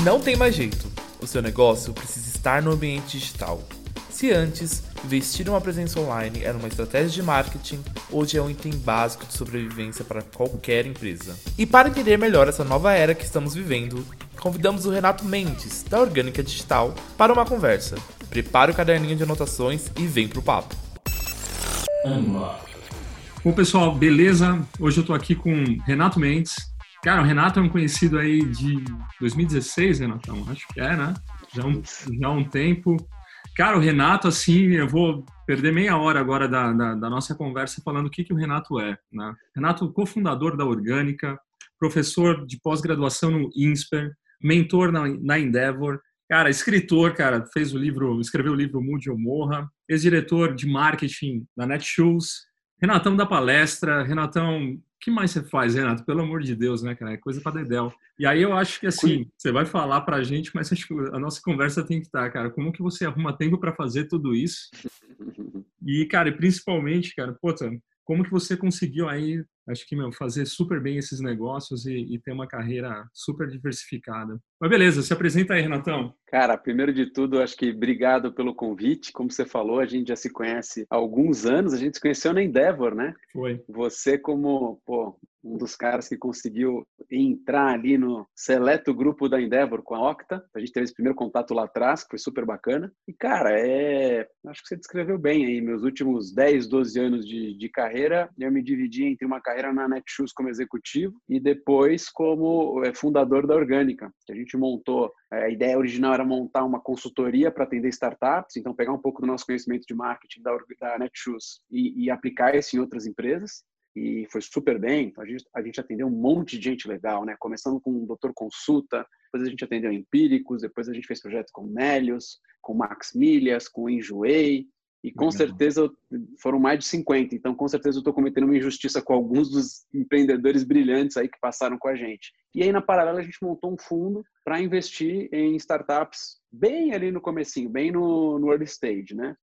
Não tem mais jeito. O seu negócio precisa estar no ambiente digital. Se antes, vestir uma presença online era uma estratégia de marketing, hoje é um item básico de sobrevivência para qualquer empresa. E para entender melhor essa nova era que estamos vivendo, convidamos o Renato Mendes, da Orgânica Digital, para uma conversa. Prepare o caderninho de anotações e vem pro papo. Bom, pessoal, beleza? Hoje eu tô aqui com Renato Mendes. Cara, o Renato é um conhecido aí de 2016, Renatão? Acho que é, né? Já um, já um tempo. Cara, o Renato, assim, eu vou perder meia hora agora da, da, da nossa conversa falando o que, que o Renato é. Né? Renato, cofundador da Orgânica, professor de pós-graduação no INSPER, mentor na, na Endeavor, cara, escritor, cara, fez o livro, escreveu o livro Mude ou Morra, ex-diretor de marketing na Netshoes, Renatão da palestra, Renatão que mais você faz, Renato? Pelo amor de Deus, né, cara? É coisa para dedéu. E aí eu acho que assim, você vai falar para a gente, mas acho que a nossa conversa tem que estar, cara. Como que você arruma tempo para fazer tudo isso? E, cara, e principalmente, cara, puta, como que você conseguiu aí, acho que, meu, fazer super bem esses negócios e, e ter uma carreira super diversificada? Mas beleza, se apresenta aí, Renatão. Cara, primeiro de tudo, acho que obrigado pelo convite. Como você falou, a gente já se conhece há alguns anos. A gente se conheceu na Endeavor, né? Foi. Você como, pô, um dos caras que conseguiu entrar ali no seleto grupo da Endeavor com a Octa. A gente teve esse primeiro contato lá atrás, que foi super bacana. E, cara, é... acho que você descreveu bem aí. Meus últimos 10, 12 anos de, de carreira, eu me dividi entre uma carreira na Netshoes como executivo e depois como é, fundador da Orgânica, que a gente montou é, a ideia original era montar uma consultoria para atender startups, então pegar um pouco do nosso conhecimento de marketing da, da Netshoes e, e aplicar isso em outras empresas e foi super bem. Então a gente, a gente atendeu um monte de gente legal, né? Começando com o Doutor Consulta, depois a gente atendeu Empíricos, depois a gente fez projetos com Melios, com Max Milhas, com Enjoei, e com Legal. certeza foram mais de 50. Então, com certeza eu estou cometendo uma injustiça com alguns dos empreendedores brilhantes aí que passaram com a gente. E aí, na paralela, a gente montou um fundo para investir em startups bem ali no comecinho, bem no, no early stage, né?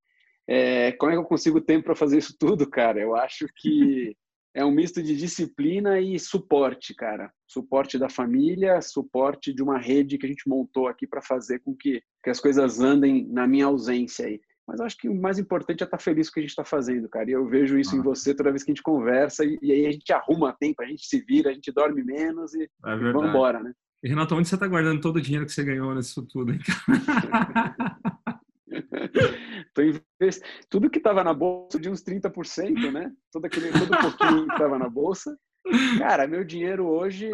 É, como é que eu consigo tempo para fazer isso tudo, cara? Eu acho que é um misto de disciplina e suporte, cara. Suporte da família, suporte de uma rede que a gente montou aqui para fazer com que, que as coisas andem na minha ausência aí. Mas eu acho que o mais importante é estar tá feliz com o que a gente está fazendo, cara. E eu vejo isso ah. em você toda vez que a gente conversa e, e, aí a gente arruma tempo, a gente se vira, a gente dorme menos e, é e vamos embora, né? E Renato, onde você está guardando todo o dinheiro que você ganhou nisso tudo, hein? Invest... Tudo que estava na bolsa de uns 30%, né? Todo aquele todo pouquinho que estava na bolsa. Cara, meu dinheiro hoje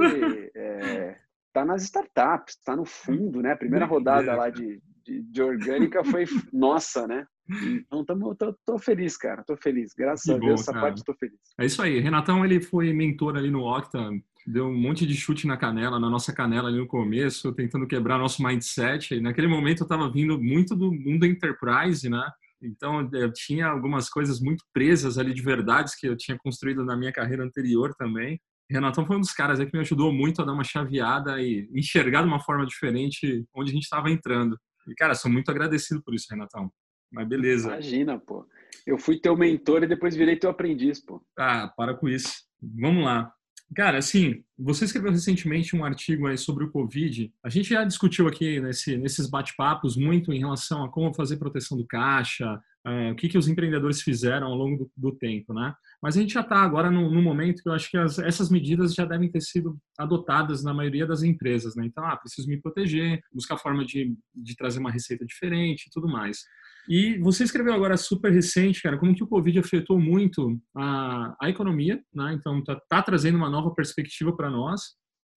é, tá nas startups, tá no fundo, né? A primeira rodada lá de, de, de orgânica foi nossa, né? Então tamo, tô, tô, feliz, cara. Tô feliz. Graças que a Deus, essa parte tô feliz. É isso aí. Renatão, ele foi mentor ali no Octa, deu um monte de chute na canela, na nossa canela ali no começo, tentando quebrar nosso mindset. E naquele momento eu tava vindo muito do mundo enterprise, né? Então eu tinha algumas coisas muito presas ali de verdades que eu tinha construído na minha carreira anterior também. Renatão foi um dos caras que me ajudou muito a dar uma chaveada e enxergar de uma forma diferente onde a gente estava entrando. E, cara, sou muito agradecido por isso, Renatão. Mas beleza. Imagina, pô. Eu fui teu mentor e depois virei teu aprendiz, pô. Ah, para com isso. Vamos lá. Cara, assim, você escreveu recentemente um artigo aí sobre o Covid. A gente já discutiu aqui nesse, nesses bate-papos muito em relação a como fazer proteção do caixa, é, o que, que os empreendedores fizeram ao longo do, do tempo, né? Mas a gente já está agora no, no, momento que eu acho que as, essas medidas já devem ter sido adotadas na maioria das empresas, né? Então, ah, preciso me proteger, buscar forma de, de trazer uma receita diferente e tudo mais. E você escreveu agora super recente, cara, como que o Covid afetou muito a, a economia, né? Então, tá, tá trazendo uma nova perspectiva para nós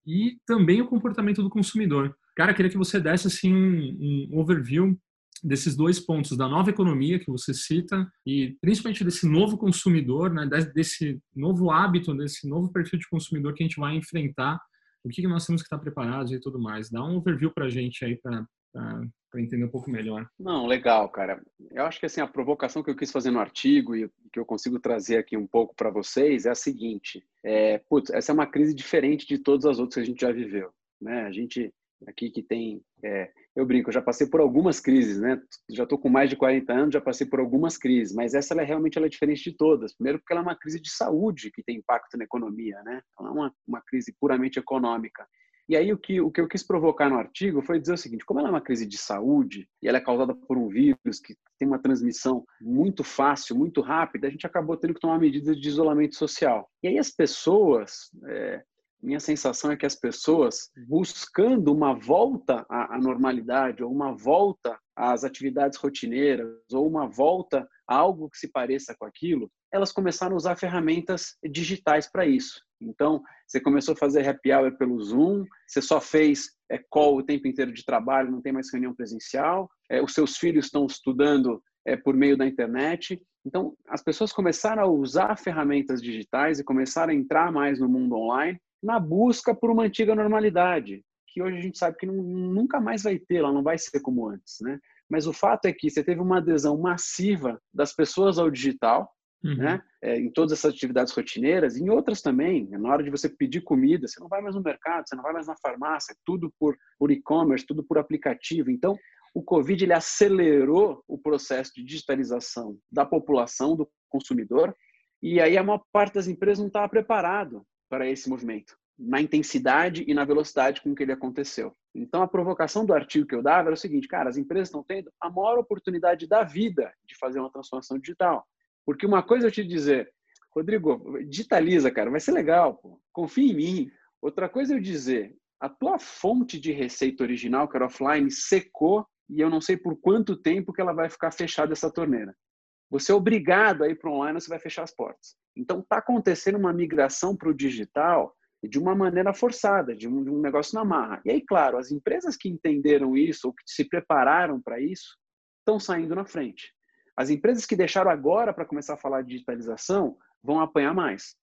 e também o comportamento do consumidor. Cara, queria que você desse assim um, um overview desses dois pontos da nova economia que você cita e principalmente desse novo consumidor, né, desse novo hábito, desse novo perfil de consumidor que a gente vai enfrentar, o que nós temos que estar preparados e tudo mais. Dá um overview para a gente aí para entender um pouco melhor. Não, legal, cara. Eu acho que assim a provocação que eu quis fazer no artigo e que eu consigo trazer aqui um pouco para vocês é a seguinte: é, putz, essa é uma crise diferente de todas as outras que a gente já viveu, né? A gente aqui que tem é, eu brinco, já passei por algumas crises, né? Já estou com mais de 40 anos, já passei por algumas crises, mas essa ela é, realmente ela é diferente de todas. Primeiro porque ela é uma crise de saúde que tem impacto na economia, né? Ela é uma, uma crise puramente econômica. E aí o que, o que eu quis provocar no artigo foi dizer o seguinte, como ela é uma crise de saúde e ela é causada por um vírus que tem uma transmissão muito fácil, muito rápida, a gente acabou tendo que tomar medidas de isolamento social. E aí as pessoas, é, minha sensação é que as pessoas buscando uma volta à normalidade ou uma volta às atividades rotineiras ou uma volta a algo que se pareça com aquilo, elas começaram a usar ferramentas digitais para isso. Então, você começou a fazer happy hour pelo Zoom, você só fez é, call o tempo inteiro de trabalho, não tem mais reunião presencial, é, os seus filhos estão estudando é, por meio da internet. Então, as pessoas começaram a usar ferramentas digitais e começaram a entrar mais no mundo online na busca por uma antiga normalidade, que hoje a gente sabe que não, nunca mais vai ter, ela não vai ser como antes, né? Mas o fato é que você teve uma adesão massiva das pessoas ao digital, Uhum. Né? É, em todas essas atividades rotineiras, em outras também. Né? Na hora de você pedir comida, você não vai mais no mercado, você não vai mais na farmácia, tudo por, por e-commerce, tudo por aplicativo. Então, o Covid ele acelerou o processo de digitalização da população, do consumidor, e aí a maior parte das empresas não estava preparado para esse movimento, na intensidade e na velocidade com que ele aconteceu. Então, a provocação do artigo que eu dava era o seguinte, cara, as empresas estão tendo a maior oportunidade da vida de fazer uma transformação digital. Porque uma coisa eu te dizer, Rodrigo, digitaliza, cara, vai ser legal, pô. confia em mim. Outra coisa eu dizer, a tua fonte de receita original, que era offline, secou e eu não sei por quanto tempo que ela vai ficar fechada essa torneira. Você é obrigado a ir para online, você vai fechar as portas. Então está acontecendo uma migração para o digital de uma maneira forçada, de um, de um, negócio na marra. E aí, claro, as empresas que entenderam isso ou que se prepararam para isso estão saindo na frente. As empresas que deixaram agora para começar a falar de digitalização vão apanhar mais.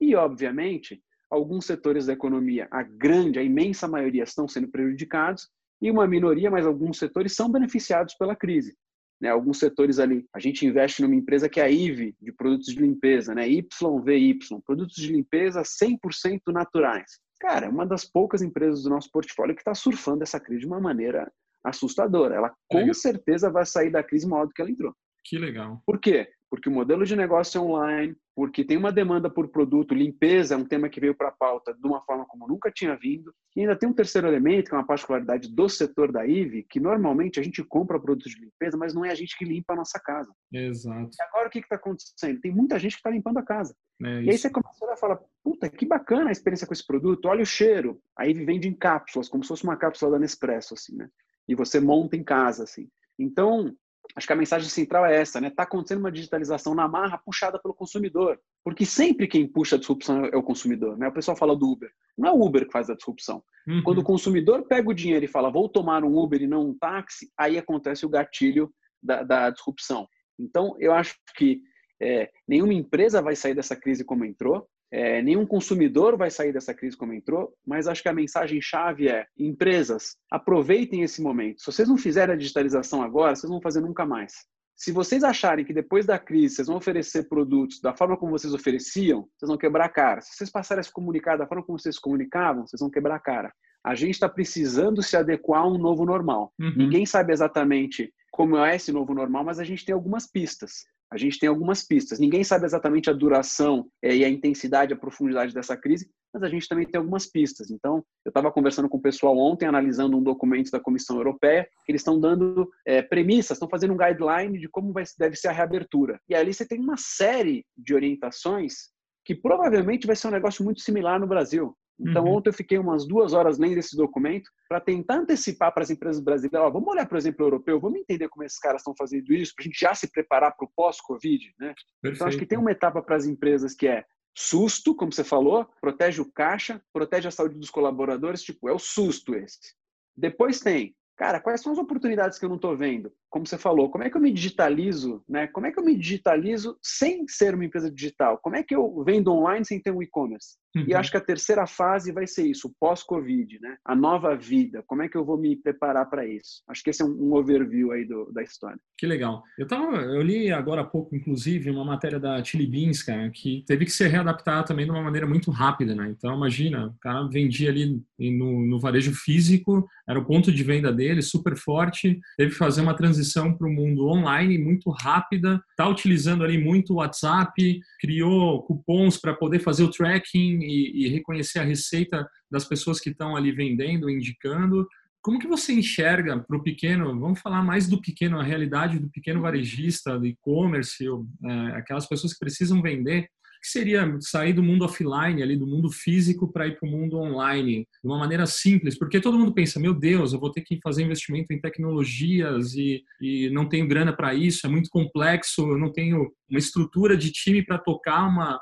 E, obviamente, alguns setores da economia, a grande, a imensa maioria, estão sendo prejudicados e uma minoria, mas alguns setores são beneficiados pela crise. Né? Alguns setores ali, a gente investe numa empresa que é a IVE, de produtos de limpeza, né? YVY, produtos de limpeza 100% naturais. Cara, é uma das poucas empresas do nosso portfólio que está surfando essa crise de uma maneira assustadora. Ela com Legal. certeza vai sair da crise maior do que ela entrou. Que legal. Por quê? Porque o modelo de negócio é online, porque tem uma demanda por produto, limpeza é um tema que veio para a pauta de uma forma como nunca tinha vindo. E ainda tem um terceiro elemento, que é uma particularidade do setor da IVE, que normalmente a gente compra produtos de limpeza, mas não é a gente que limpa a nossa casa. Exato. E agora o que está acontecendo? Tem muita gente que está limpando a casa. É e aí você começa a olhar e fala, puta, que bacana a experiência com esse produto, olha o cheiro. A IVE vende em cápsulas, como se fosse uma cápsula da Nespresso, assim, né? E você monta em casa, assim. Então, acho que a mensagem central é essa, né? Está acontecendo uma digitalização na marra puxada pelo consumidor, porque sempre quem puxa a disrupção é o consumidor, né? O pessoal fala do Uber, não é o Uber que faz a disrupção. Uhum. Quando o consumidor pega o dinheiro e fala vou tomar um Uber e não um táxi, aí acontece o gatilho da, da disrupção. Então eu acho que é, nenhuma empresa vai sair dessa crise como entrou. É, nenhum consumidor vai sair dessa crise como entrou, mas acho que a mensagem-chave é: empresas, aproveitem esse momento. Se vocês não fizerem a digitalização agora, vocês não vão fazer nunca mais. Se vocês acharem que depois da crise vocês vão oferecer produtos da forma como vocês ofereciam, vocês vão quebrar a cara. Se vocês passarem a se comunicar da forma como vocês comunicavam, vocês vão quebrar a cara. A gente está precisando se adequar a um novo normal. Uhum. Ninguém sabe exatamente como é esse novo normal, mas a gente tem algumas pistas a gente tem algumas pistas. Ninguém sabe exatamente a duração é, e a intensidade, a profundidade dessa crise, mas a gente também tem algumas pistas. Então, eu estava conversando com o pessoal ontem, analisando um documento da Comissão Europeia, que eles estão dando é, premissas, estão fazendo um guideline de como vai, deve ser a reabertura. E ali você tem uma série de orientações que provavelmente vai ser um negócio muito similar no Brasil. Então, uhum. ontem eu fiquei umas duas horas lendo esse documento para tentar antecipar para as empresas brasileiras. Ó, vamos olhar, por exemplo, o europeu, vamos entender como esses caras estão fazendo isso, para a gente já se preparar para o pós-Covid. Né? Então, acho que tem uma etapa para as empresas que é susto, como você falou, protege o caixa, protege a saúde dos colaboradores, tipo, é o susto esse. Depois tem cara, quais são as oportunidades que eu não estou vendo? Como você falou, como é que eu me digitalizo, né? Como é que eu me digitalizo sem ser uma empresa digital? Como é que eu vendo online sem ter um e-commerce? Uhum. E acho que a terceira fase vai ser isso, pós-Covid, né? A nova vida. Como é que eu vou me preparar para isso? Acho que esse é um, overview aí do, da história. Que legal. Eu tava, eu li agora há pouco, inclusive, uma matéria da Chili Beans, cara, que teve que ser readaptada também de uma maneira muito rápida, né? Então, imagina, o cara vendia ali no, no varejo físico, era o ponto de venda dele, super forte, teve que fazer uma transição transição para o mundo online muito rápida, está utilizando ali muito o WhatsApp, criou cupons para poder fazer o tracking e, e reconhecer a receita das pessoas que estão ali vendendo, indicando. Como que você enxerga para o pequeno, vamos falar mais do pequeno, a realidade do pequeno varejista, do e-commerce, é, aquelas pessoas que precisam vender, que seria sair do mundo offline, ali do mundo físico, para ir para o mundo online, de uma maneira simples? Porque todo mundo pensa, meu Deus, eu vou ter que fazer investimento em tecnologias e, e não tenho grana para isso, é muito complexo, eu não tenho uma estrutura de time para tocar uma.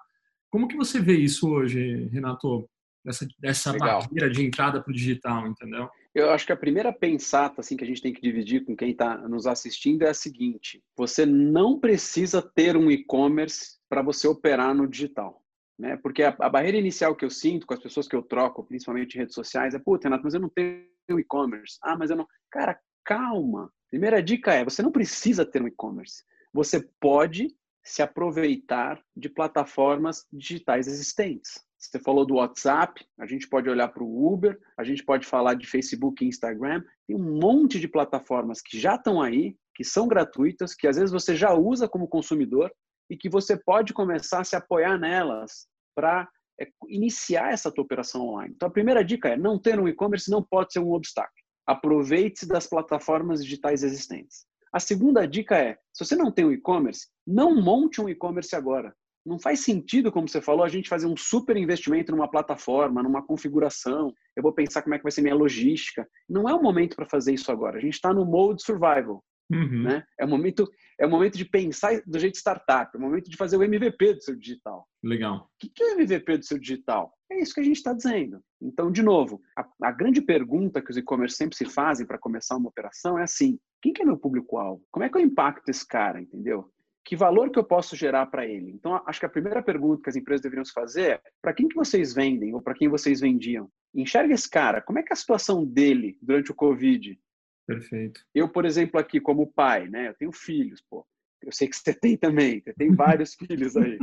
Como que você vê isso hoje, Renato? Dessa, dessa barreira de entrada para o digital, entendeu? Eu acho que a primeira pensata assim que a gente tem que dividir com quem está nos assistindo é a seguinte: você não precisa ter um e-commerce para você operar no digital. Né? Porque a, a, barreira inicial que eu sinto com as pessoas que eu troco, principalmente em redes sociais, é, puta, Renato, mas eu não tenho e-commerce. Ah, mas eu não. Cara, calma. Primeira dica é: você não precisa ter um e-commerce. Você pode se aproveitar de plataformas digitais existentes. Você falou do WhatsApp, a gente pode olhar para o Uber, a gente pode falar de Facebook e Instagram. Tem um monte de plataformas que já estão aí, que são gratuitas, que às vezes você já usa como consumidor e que você pode começar a se apoiar nelas para é, iniciar essa tua operação online. Então, a primeira dica é não ter um e-commerce não pode ser um obstáculo. Aproveite-se das plataformas digitais existentes. A segunda dica é, se você não tem um e-commerce, não monte um e-commerce agora. Não faz sentido, como você falou, a gente fazer um super investimento numa plataforma, numa configuração. Eu vou pensar como é que vai ser minha logística. Não é o momento para fazer isso agora. A gente está no mode survival. Uhum. Né? É o momento é o momento de pensar do jeito startup, é o momento de fazer o MVP do seu digital. Legal. O que é o MVP do seu digital? É isso que a gente está dizendo. Então, de novo, a, a grande pergunta que os e-commerce sempre se fazem para começar uma operação é assim: quem que é meu público-alvo? Como é que eu impacto esse cara, entendeu? Que valor que eu posso gerar para ele? Então, acho que a primeira pergunta que as empresas deveriam se fazer é: para quem que vocês vendem ou para quem vocês vendiam? Enxerga esse cara. Como é que é a situação dele durante o Covid? Perfeito. Eu, por exemplo, aqui como pai, né? Eu tenho filhos, pô. Eu sei que você tem também, você tem vários filhos aí.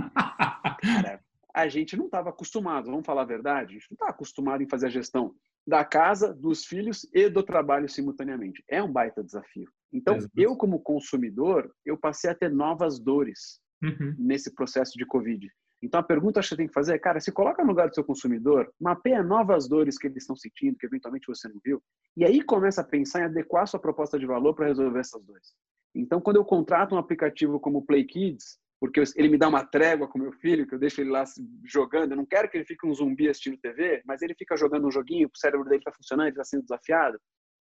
Cara, a gente não estava acostumado, vamos falar a verdade, a gente não está acostumado em fazer a gestão da casa, dos filhos e do trabalho simultaneamente. É um baita desafio. Então, Exato. eu como consumidor, eu passei a ter novas dores uhum. nesse processo de Covid. Então, a pergunta que você tem que fazer é, cara, se coloca no lugar do seu consumidor, mapeia novas dores que eles estão sentindo, que eventualmente você não viu, e aí começa a pensar em adequar sua proposta de valor para resolver essas dores. Então, quando eu contrato um aplicativo como Play Kids, porque ele me dá uma trégua com meu filho, que eu deixo ele lá jogando, eu não quero que ele fique um zumbi assistindo TV, mas ele fica jogando um joguinho, o cérebro dele está funcionando, ele está sendo desafiado.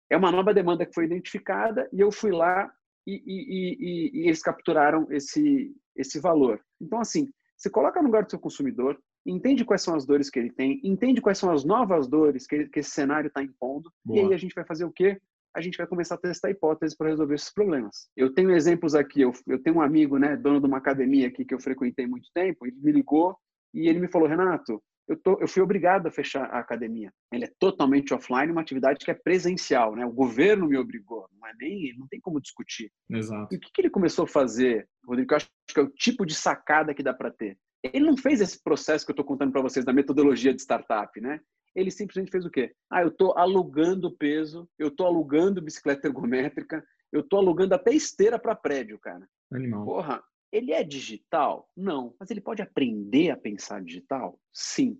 É uma nova demanda que foi identificada e eu fui lá e, e, e, e eles capturaram esse, esse valor. Então, assim, você coloca no lugar do seu consumidor, entende quais são as dores que ele tem, entende quais são as novas dores que, ele, que esse cenário está impondo, Boa. e aí a gente vai fazer o quê? A gente vai começar a testar hipóteses para resolver esses problemas. Eu tenho exemplos aqui, eu, eu tenho um amigo, né, dono de uma academia aqui que eu frequentei muito tempo, ele me ligou e ele me falou, Renato, eu, tô, eu fui obrigado a fechar a academia. Ele é totalmente offline, uma atividade que é presencial, né? O governo me obrigou, não é nem, não tem como discutir. Exato. E o que, que ele começou a fazer, Rodrigo? Eu acho que é o tipo de sacada que dá para ter. Ele não fez esse processo que eu estou contando para vocês da metodologia de startup, né? Ele simplesmente fez o quê? Ah, eu estou alugando peso, eu estou alugando bicicleta ergométrica, eu estou alugando até esteira para prédio, cara. Animal. Porra, ele é digital? Não. Mas ele pode aprender a pensar digital? Sim.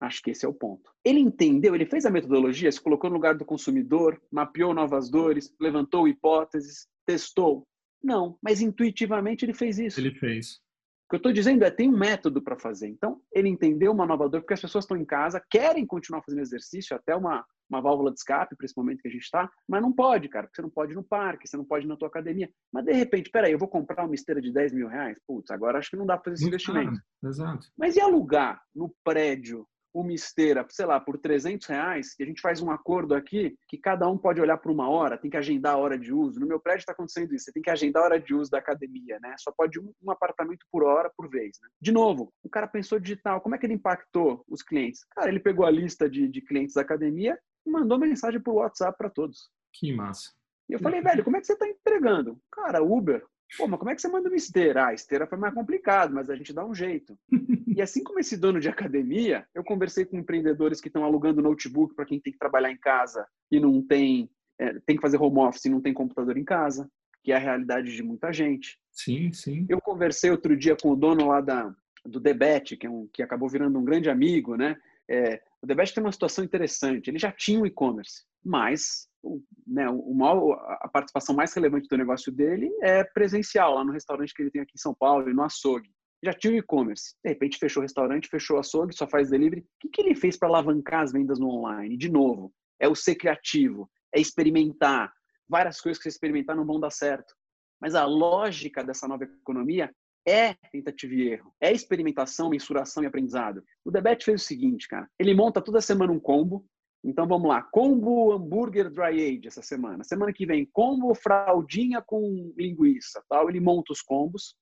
Acho que esse é o ponto. Ele entendeu, ele fez a metodologia, se colocou no lugar do consumidor, mapeou novas dores, levantou hipóteses, testou. Não, mas intuitivamente ele fez isso. Ele fez. O que eu estou dizendo é tem um método para fazer. Então, ele entendeu uma nova dor, porque as pessoas estão em casa, querem continuar fazendo exercício, até uma, uma válvula de escape para esse momento que a gente está, mas não pode, cara, porque você não pode ir no parque, você não pode ir na tua academia. Mas, de repente, peraí, eu vou comprar uma esteira de 10 mil reais? Putz, agora acho que não dá para fazer esse Muito investimento. Claro. Exato. Mas e alugar no prédio uma esteira, sei lá, por 300 reais, e a gente faz um acordo aqui que cada um pode olhar por uma hora, tem que agendar a hora de uso. No meu prédio está acontecendo isso, você tem que agendar a hora de uso da academia, né? Só pode um, um apartamento por hora, por vez. Né? De novo, o cara pensou digital, como é que ele impactou os clientes? Cara, ele pegou a lista de, de clientes da academia e mandou mensagem por WhatsApp para todos. Que massa. E eu falei, velho, como é que você está entregando? Cara, Uber, Pô, mas como é que você manda uma esteira? Ah, a esteira foi mais complicado, mas a gente dá um jeito. e assim como esse dono de academia, eu conversei com empreendedores que estão alugando notebook para quem tem que trabalhar em casa e não tem, é, tem que fazer home office e não tem computador em casa. que é a realidade de muita gente. Sim, sim. Eu conversei outro dia com o dono lá da, do Debet, que, é um, que acabou virando um grande amigo, né? É, o Debet tem uma situação interessante. Ele já tinha um e-commerce, mas né, o maior, a participação mais relevante do negócio dele é presencial, lá no restaurante que ele tem aqui em São Paulo e no açougue. Já tinha o e-commerce. De repente fechou o restaurante, fechou o açougue, só faz delivery. O que, que ele fez para alavancar as vendas no online? De novo, é o ser criativo, é experimentar. Várias coisas que você experimentar não vão dar certo. Mas a lógica dessa nova economia é tentativa e erro, é experimentação, mensuração e aprendizado. O Debet fez o seguinte, cara, ele monta toda semana um combo, então vamos lá, combo hambúrguer dry age essa semana. Semana que vem, combo fraldinha com linguiça, tal. Ele monta os combos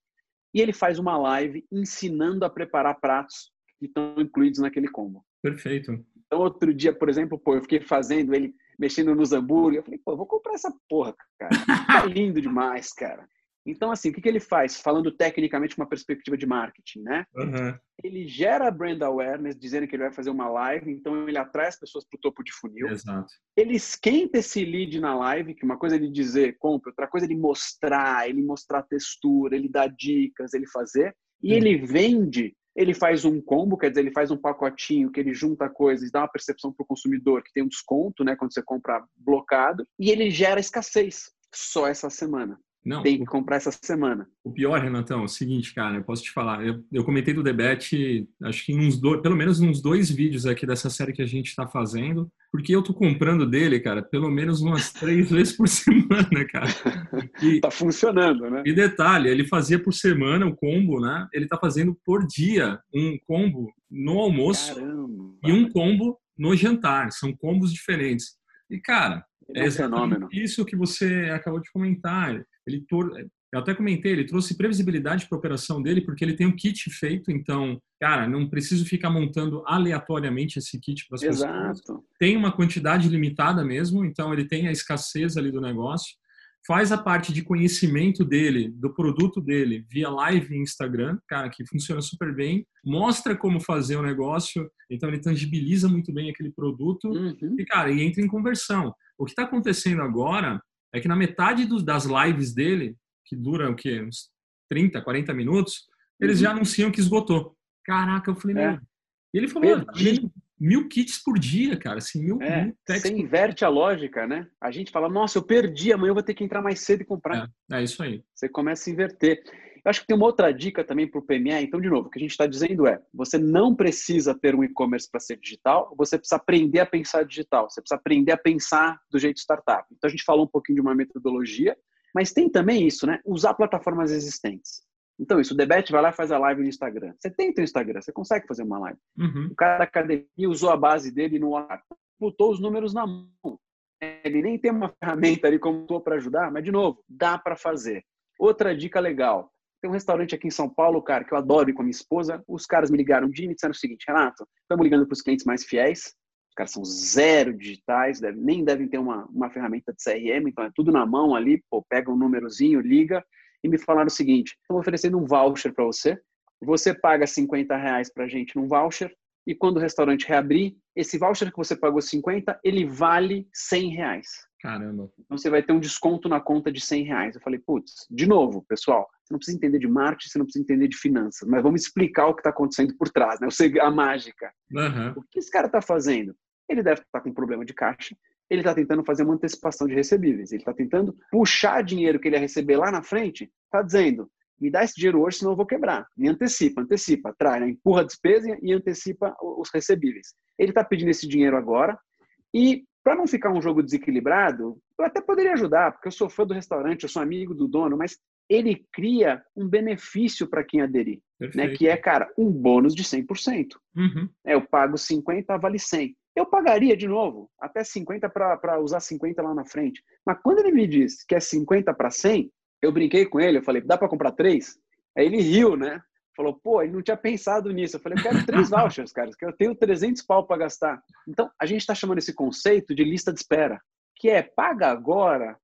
e ele faz uma live ensinando a preparar pratos que estão incluídos naquele combo. Perfeito. Então outro dia, por exemplo, pô, eu fiquei fazendo ele mexendo nos hambúrguer, eu falei, pô, eu vou comprar essa porra, cara. Tá lindo demais, cara. Então, assim, o que, que ele faz? Falando tecnicamente com uma perspectiva de marketing, né? Uhum. Ele gera brand awareness, dizendo que ele vai fazer uma live, então ele atrai as pessoas para o topo de funil. Exato. Ele esquenta esse lead na live, que uma coisa é ele dizer compra, outra coisa é ele mostrar, ele mostrar textura, ele dá dicas, ele fazer. E uhum. ele vende, ele faz um combo, quer dizer, ele faz um pacotinho que ele junta coisas, dá uma percepção para o consumidor que tem um desconto, né, quando você compra blocado, e ele gera escassez só essa semana. Não, tem que comprar essa semana. O pior, Renatão, é o seguinte, cara, eu posso te falar. Eu, eu comentei do debate, acho que em uns dois, pelo menos uns dois vídeos aqui dessa série que a gente está fazendo, porque eu tô comprando dele, cara, pelo menos umas três vezes por semana, cara. E, tá funcionando, né? E detalhe, ele fazia por semana o combo, né? Ele tá fazendo por dia um combo no almoço Caramba. e um combo no jantar. São combos diferentes. E, cara, é, é fenômeno. isso que você acabou de comentar. Ele eu até comentei, ele trouxe previsibilidade para a operação dele, porque ele tem um kit feito, então, cara, não preciso ficar montando aleatoriamente esse kit para as pessoas. Tem uma quantidade limitada mesmo, então ele tem a escassez ali do negócio. Faz a parte de conhecimento dele, do produto dele, via live em Instagram, cara, que funciona super bem. Mostra como fazer o negócio, então ele tangibiliza muito bem aquele produto uhum. e, cara, e entra em conversão. O que está acontecendo agora é que na metade dos, das lives dele, que duram o quê? Uns 30, 40 minutos, eles uhum. já anunciam que esgotou. Caraca, eu falei, é. meu. E ele falou, mil, mil, kits por dia, cara, assim, mil, é, mil Você inverte a lógica, né? A gente fala, nossa, eu perdi, amanhã eu vou ter que entrar mais cedo e comprar. É, é isso aí. Você começa a inverter. Eu acho que tem uma outra dica também para o PME. Então, de novo, o que a gente está dizendo é: você não precisa ter um e-commerce para ser digital, você precisa aprender a pensar digital, você precisa aprender a pensar do jeito startup. Então, a gente falou um pouquinho de uma metodologia, mas tem também isso, né? Usar plataformas existentes. Então, isso, o Debet vai lá e faz a live no Instagram. Você tem o Instagram, você consegue fazer uma live. Uhum. O cara da academia usou a base dele no ar, botou os números na mão. Ele nem tem uma ferramenta ali como para ajudar, mas, de novo, dá para fazer. Outra dica legal: tem um restaurante aqui em São Paulo, cara, que eu adoro ir com a minha esposa. Os caras me ligaram um dia e me disseram o seguinte: Renato, estamos ligando para os clientes mais fiéis. Os caras são zero digitais, deve, nem devem ter uma, uma ferramenta de CRM, então é tudo na mão ali. Pô, pega um númerozinho, liga. E me falaram o seguinte: estamos oferecendo um voucher para você. Você paga 50 reais para a gente num voucher. E quando o restaurante reabrir, esse voucher que você pagou 50, ele vale 100 reais. Caramba. Então você vai ter um desconto na conta de 100 reais. Eu falei, putz, de novo, pessoal, você não precisa entender de marketing, você não precisa entender de finanças, mas vamos explicar o que está acontecendo por trás, né? A mágica. Uhum. O que esse cara está fazendo? Ele deve estar tá com um problema de caixa, ele está tentando fazer uma antecipação de recebíveis, ele está tentando puxar dinheiro que ele ia receber lá na frente, está dizendo, me dá esse dinheiro hoje, senão eu vou quebrar. Me antecipa, antecipa, traz, né? empurra a despesa e antecipa os recebíveis. Ele está pedindo esse dinheiro agora e para não ficar um jogo desequilibrado, eu até poderia ajudar, porque eu sou fã do restaurante, eu sou amigo do dono, mas ele cria um benefício para quem aderir, né? que é, cara, um bônus de 100%. Uhum. É, eu pago 50, vale 100. Eu pagaria de novo, até 50 para usar 50 lá na frente. Mas quando ele me diz que é 50 para 100, eu brinquei com ele, eu falei, dá para comprar três? Aí ele riu, né? falou, pô, ele não tinha pensado nisso. Eu falei, eu quero três vouchers, cara, que eu tenho 300 pau para gastar. Então, a gente está chamando esse conceito de lista de espera, que é paga agora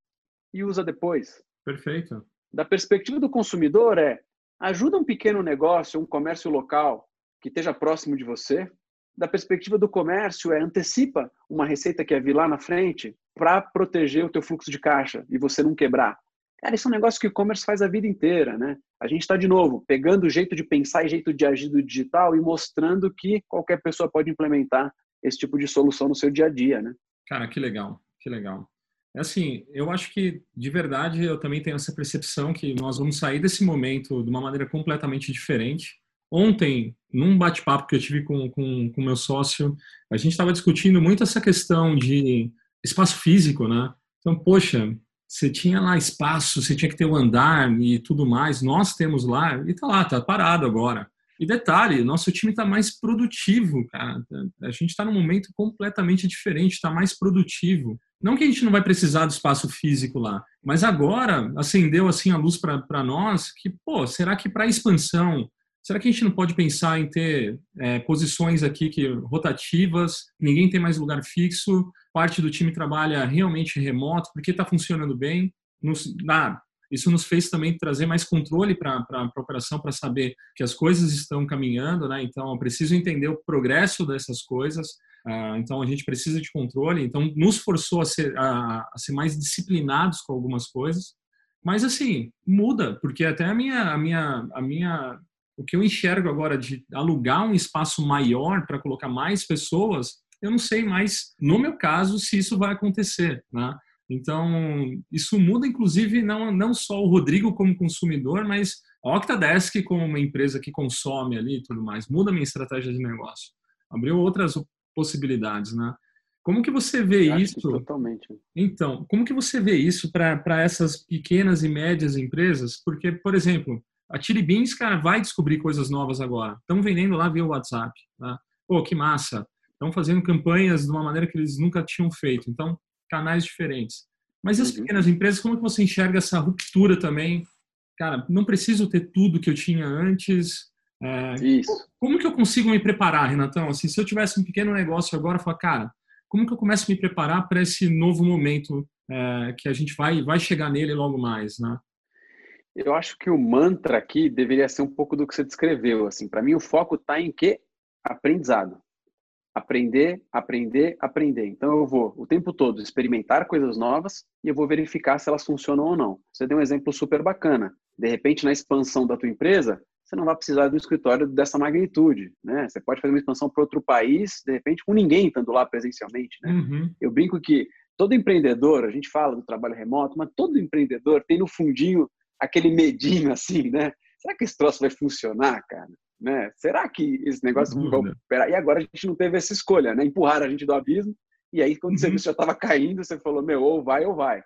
e usa depois. Perfeito. Da perspectiva do consumidor, é ajuda um pequeno negócio, um comércio local que esteja próximo de você. Da perspectiva do comércio, é antecipa uma receita que é vir lá na frente para proteger o teu fluxo de caixa e você não quebrar. Cara, isso é um negócio que o e-commerce faz a vida inteira, né? A gente está, de novo, pegando o jeito de pensar e jeito de agir do digital e mostrando que qualquer pessoa pode implementar esse tipo de solução no seu dia a dia, né? Cara, que legal, que legal. É assim, eu acho que, de verdade, eu também tenho essa percepção que nós vamos sair desse momento de uma maneira completamente diferente. Ontem, num bate-papo que eu tive com o com, com meu sócio, a gente estava discutindo muito essa questão de espaço físico, né? Então, poxa, você tinha lá espaço, você tinha que ter o um andar e tudo mais. Nós temos lá e tá lá, tá parado agora. E detalhe, nosso time está mais produtivo, cara. A gente está num momento completamente diferente, está mais produtivo. Não que a gente não vai precisar do espaço físico lá, mas agora acendeu assim a luz para nós que, pô, será que para expansão, será que a gente não pode pensar em ter é, posições aqui que rotativas, ninguém tem mais lugar fixo, parte do time trabalha realmente remoto, porque está funcionando bem? Nos, ah, isso nos fez também trazer mais controle para a operação, para saber que as coisas estão caminhando, né? Então, eu preciso entender o progresso dessas coisas. Uh, então, a gente precisa de controle. Então, nos forçou a ser, a, a ser mais disciplinados com algumas coisas. Mas, assim, muda, porque até a minha, a minha, a minha o que eu enxergo agora de alugar um espaço maior para colocar mais pessoas, eu não sei mais, no meu caso, se isso vai acontecer, né? Então, isso muda, inclusive, não, não só o Rodrigo como consumidor, mas a Octadesk como uma empresa que consome ali e tudo mais. Muda a minha estratégia de negócio. Abriu outras possibilidades, né? Como que você vê Eu isso? Totalmente. Então, como que você vê isso para essas pequenas e médias empresas? Porque, por exemplo, a Chili Beans, cara, vai descobrir coisas novas agora. Estão vendendo lá via WhatsApp. Tá? Pô, que massa. Estão fazendo campanhas de uma maneira que eles nunca tinham feito. Então, canais diferentes. Mas as uhum. pequenas empresas, como que você enxerga essa ruptura também? Cara, não preciso ter tudo que eu tinha antes. É, Isso. Como que eu consigo me preparar, Renatão? Assim, se eu tivesse um pequeno negócio agora, eu falar, cara, como que eu começo a me preparar para esse novo momento é, que a gente vai, vai chegar nele logo mais, né? Eu acho que o mantra aqui deveria ser um pouco do que você descreveu. Assim, para mim o foco está em quê? Aprendizado aprender, aprender, aprender. Então eu vou o tempo todo experimentar coisas novas e eu vou verificar se elas funcionam ou não. Você deu um exemplo super bacana. De repente, na expansão da tua empresa, você não vai precisar de um escritório dessa magnitude, né? Você pode fazer uma expansão para outro país, de repente, com ninguém estando lá presencialmente, né? Uhum. Eu brinco que todo empreendedor, a gente fala do trabalho remoto, mas todo empreendedor tem no fundinho aquele medinho assim, né? Será que esse troço vai funcionar, cara? Né? Será que esse negócio vai operar? E agora a gente não teve essa escolha, né? Empurraram a gente do abismo, e aí quando uhum. você já estava caindo, você falou, meu, ou vai ou vai.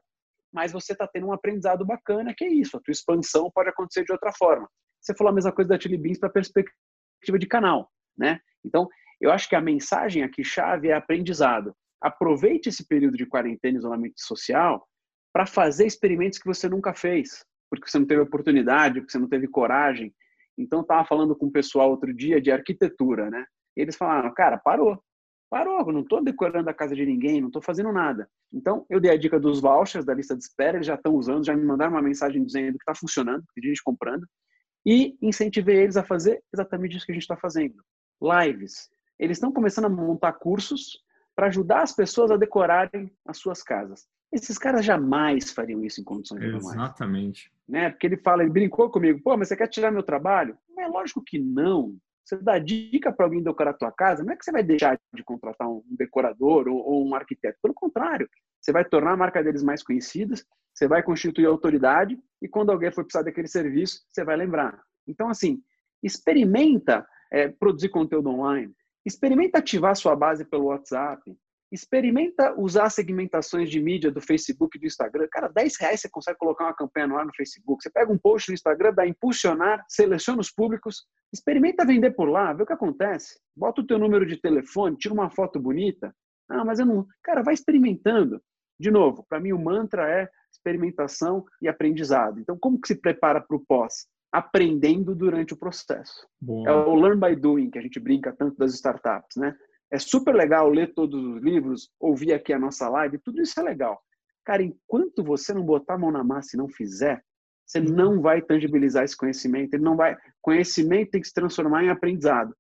Mas você está tendo um aprendizado bacana, que é isso, a tua expansão pode acontecer de outra forma. Você falou a mesma coisa da Chili Beans para perspectiva de canal, né? Então, eu acho que a mensagem aqui chave é aprendizado. Aproveite esse período de quarentena e isolamento social para fazer experimentos que você nunca fez, porque você não teve oportunidade, porque você não teve coragem. Então, estava falando com o pessoal outro dia de arquitetura, né? E eles falaram, cara, parou. Parou, eu não estou decorando a casa de ninguém, não estou fazendo nada. Então, eu dei a dica dos vouchers da lista de espera, eles já estão usando, já me mandaram uma mensagem dizendo que está funcionando, que gente comprando, e incentivei eles a fazer exatamente isso que a gente está fazendo. Lives. Eles estão começando a montar cursos para ajudar as pessoas a decorarem as suas casas. Esses caras jamais fariam isso em condições normais. Exatamente. Né? Porque ele fala, ele brincou comigo, pô, mas você quer tirar meu trabalho? É lógico que não. Você dá dica para alguém decorar a tua casa, não é que você vai deixar de contratar um decorador ou, ou um arquiteto. Pelo contrário, você vai tornar a marca deles mais conhecida, você vai constituir autoridade e quando alguém for precisar daquele serviço, você vai lembrar. Então, assim, experimenta é, produzir conteúdo online, experimenta ativar sua base pelo WhatsApp, Experimenta usar segmentações de mídia do Facebook e do Instagram. Cara, 10 reais você consegue colocar uma campanha no ar no Facebook. Você pega um post no Instagram, dá impulsionar, seleciona os públicos, experimenta vender por lá, vê o que acontece. Bota o teu número de telefone, tira uma foto bonita. Ah, mas eu não... Cara, vai experimentando. De novo, para mim o mantra é experimentação e aprendizado. Então, como que se prepara para o pós? Aprendendo durante o processo. É o learn by doing, que a gente brinca tanto das startups, né? É super legal ler todos os livros, ouvir aqui a nossa live, tudo isso é legal. Cara, enquanto você não botar a mão na massa e não fizer, você uhum. não vai tangibilizar esse conhecimento. Ele não vai. Conhecimento tem que se transformar em aprendizado.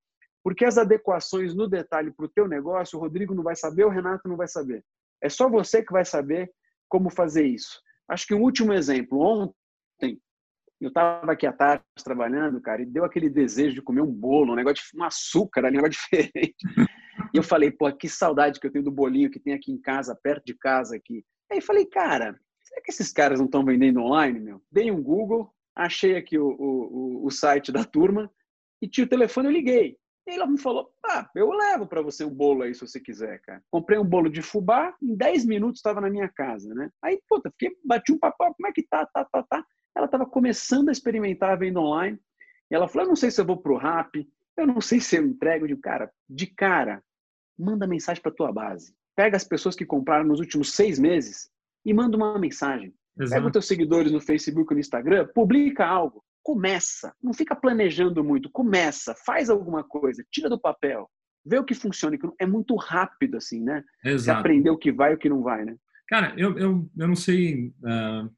Porque as adequações no detalhe para o teu negócio, o Rodrigo não vai saber, o Renato não vai saber. É só você que vai saber como fazer isso. Acho que um último exemplo. Ontem, eu estava aqui à tarde trabalhando, cara, e deu aquele desejo de comer um bolo, um negócio de um açúcar, um negócio diferente. E eu falei, pô, que saudade que eu tenho do bolinho que tem aqui em casa, perto de casa aqui. Aí falei, cara, será que esses caras não estão vendendo online, meu? Dei um Google, achei aqui o, o, o site da turma e tinha o telefone, eu liguei. E ela me falou: Ah, eu levo para você um bolo aí se você quiser, cara. Comprei um bolo de fubá, em 10 minutos estava na minha casa, né? Aí, puta, fiquei, bati um papo, como é que tá, tá, tá, tá. Ela estava começando a experimentar a venda online. E ela falou: Eu não sei se eu vou pro rap, eu não sei se eu entrego. de cara, de cara, manda mensagem para tua base. Pega as pessoas que compraram nos últimos seis meses e manda uma mensagem. Exato. Pega os teus seguidores no Facebook e no Instagram, publica algo começa, não fica planejando muito, começa, faz alguma coisa, tira do papel, vê o que funciona, é muito rápido assim, né? Exato. Você aprender o que vai e o que não vai, né? Cara, eu, eu, eu não sei uh,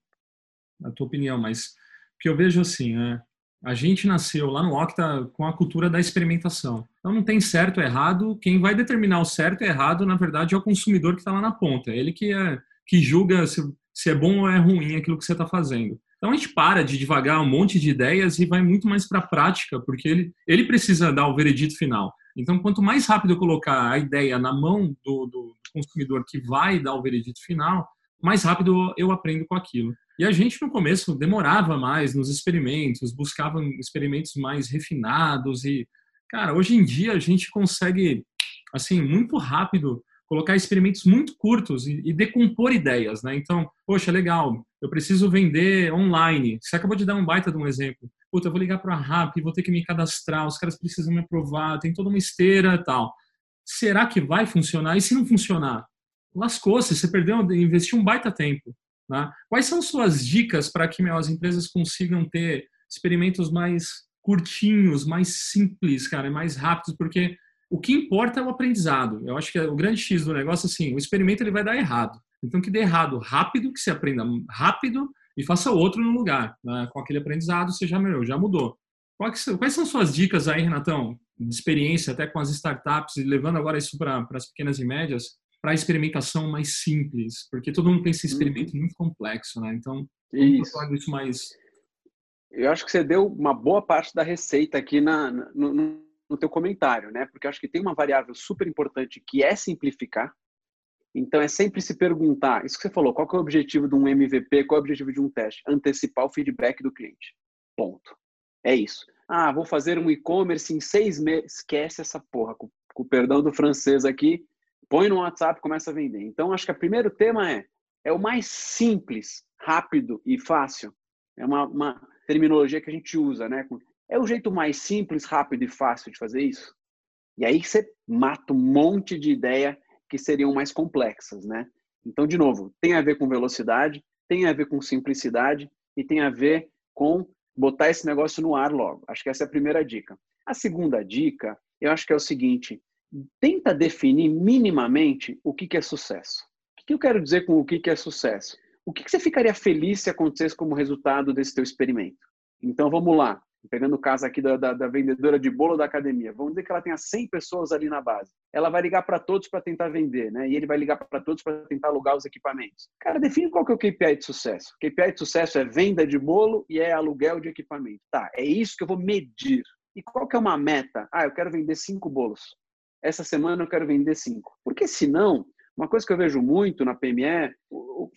a tua opinião, mas o que eu vejo assim, né? A gente nasceu lá no Octa com a cultura da experimentação. Então não tem certo ou errado. Quem vai determinar o certo e errado, na verdade, é o consumidor que está lá na ponta. É ele que, é, que julga se, se é bom ou é ruim aquilo que você está fazendo. Então a gente para de devagar um monte de ideias e vai muito mais para a prática, porque ele, ele precisa dar o veredito final. Então, quanto mais rápido eu colocar a ideia na mão do, do consumidor que vai dar o veredito final, mais rápido eu aprendo com aquilo. E a gente, no começo, demorava mais nos experimentos, buscava experimentos mais refinados. E, cara, hoje em dia a gente consegue, assim, muito rápido colocar experimentos muito curtos e, e, decompor ideias, né? Então, poxa, legal, eu preciso vender online. Você acabou de dar um baita de um exemplo. Puta, eu vou ligar para a RAP, vou ter que me cadastrar, os caras precisam me aprovar, tem toda uma esteira tal. Será que vai funcionar? E se não funcionar? Lascou-se, você perdeu, investiu um baita tempo. Né? Quais são suas dicas para que as empresas consigam ter experimentos mais curtinhos, mais simples, cara, mais rápidos? Porque o que importa é o aprendizado. Eu acho que é o grande X do negócio, assim, o experimento ele vai dar errado. Então, que dê errado rápido, que se aprenda rápido e faça outro no lugar. Né? Com aquele aprendizado, você já melhorou, já mudou. Quais são suas dicas aí, Renatão, de experiência, até com as startups, levando agora isso para as pequenas e médias, para a experimentação mais simples? Porque todo mundo pensa em experimento uhum. muito complexo, né? Então, isso. vamos isso mais... Eu acho que você deu uma boa parte da receita aqui na, no no teu comentário, né? Porque eu acho que tem uma variável super importante que é simplificar. Então é sempre se perguntar, isso que você falou, qual é o objetivo de um MVP, qual é o objetivo de um teste? Antecipar o feedback do cliente. Ponto. É isso. Ah, vou fazer um e-commerce em seis meses. Esquece essa porra, com, com o perdão do francês aqui. Põe no WhatsApp, começa a vender. Então acho que o primeiro tema é é o mais simples, rápido e fácil. É uma, uma terminologia que a gente usa, né? É o jeito mais simples, rápido e fácil de fazer isso. E aí você mata um monte de ideia que seriam mais complexas, né? Então, de novo, tem a ver com velocidade, tem a ver com simplicidade e tem a ver com botar esse negócio no ar logo. Acho que essa é a primeira dica. A segunda dica, eu acho que é o seguinte: tenta definir minimamente o que é sucesso. O que eu quero dizer com o que é sucesso? O que você ficaria feliz se acontecesse como resultado desse teu experimento? Então, vamos lá pegando o caso aqui da, da, da, vendedora de bolo da academia, vamos dizer que ela tenha 100 pessoas ali na base. Ela vai ligar para todos para tentar vender, né? E ele vai ligar para todos para tentar alugar os equipamentos. Cara, define qual que é o KPI de sucesso. KPI de sucesso é venda de bolo e é aluguel de equipamento. Tá, é isso que eu vou medir. E qual que é uma meta? Ah, eu quero vender cinco bolos. Essa semana eu quero vender cinco. Porque senão, uma coisa que eu vejo muito na PME,